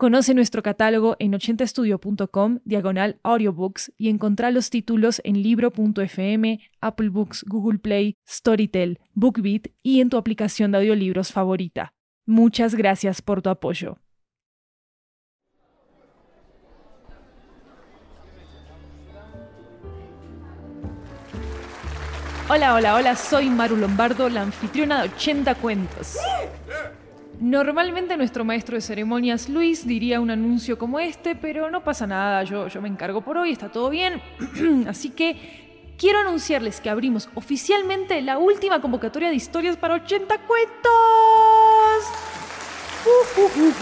Conoce nuestro catálogo en 80estudio.com, diagonal audiobooks, y encontrá los títulos en libro.fm, Apple Books, Google Play, Storytel, BookBeat y en tu aplicación de audiolibros favorita. Muchas gracias por tu apoyo. Hola, hola, hola, soy Maru Lombardo, la anfitriona de 80 cuentos. Normalmente nuestro maestro de ceremonias Luis diría un anuncio como este, pero no pasa nada, yo, yo me encargo por hoy, está todo bien. Así que quiero anunciarles que abrimos oficialmente la última convocatoria de historias para 80 cuentos. Uh, uh, uh,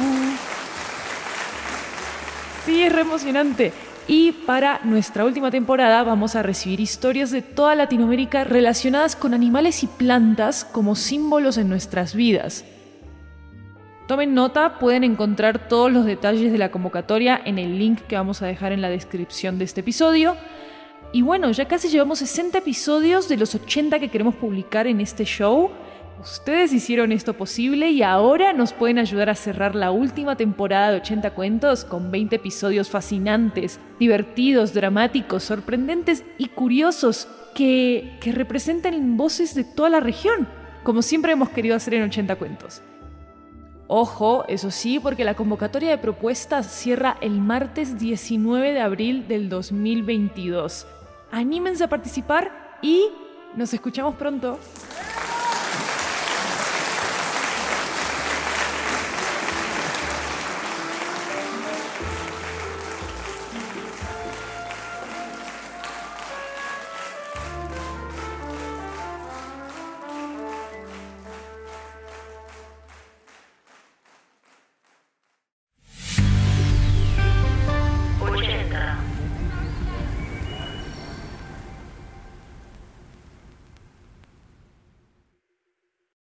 sí, es re emocionante. Y para nuestra última temporada vamos a recibir historias de toda Latinoamérica relacionadas con animales y plantas como símbolos en nuestras vidas. Tomen nota, pueden encontrar todos los detalles de la convocatoria en el link que vamos a dejar en la descripción de este episodio. Y bueno, ya casi llevamos 60 episodios de los 80 que queremos publicar en este show. Ustedes hicieron esto posible y ahora nos pueden ayudar a cerrar la última temporada de 80 cuentos con 20 episodios fascinantes, divertidos, dramáticos, sorprendentes y curiosos que, que representen voces de toda la región, como siempre hemos querido hacer en 80 cuentos. Ojo, eso sí, porque la convocatoria de propuestas cierra el martes 19 de abril del 2022. Anímense a participar y nos escuchamos pronto.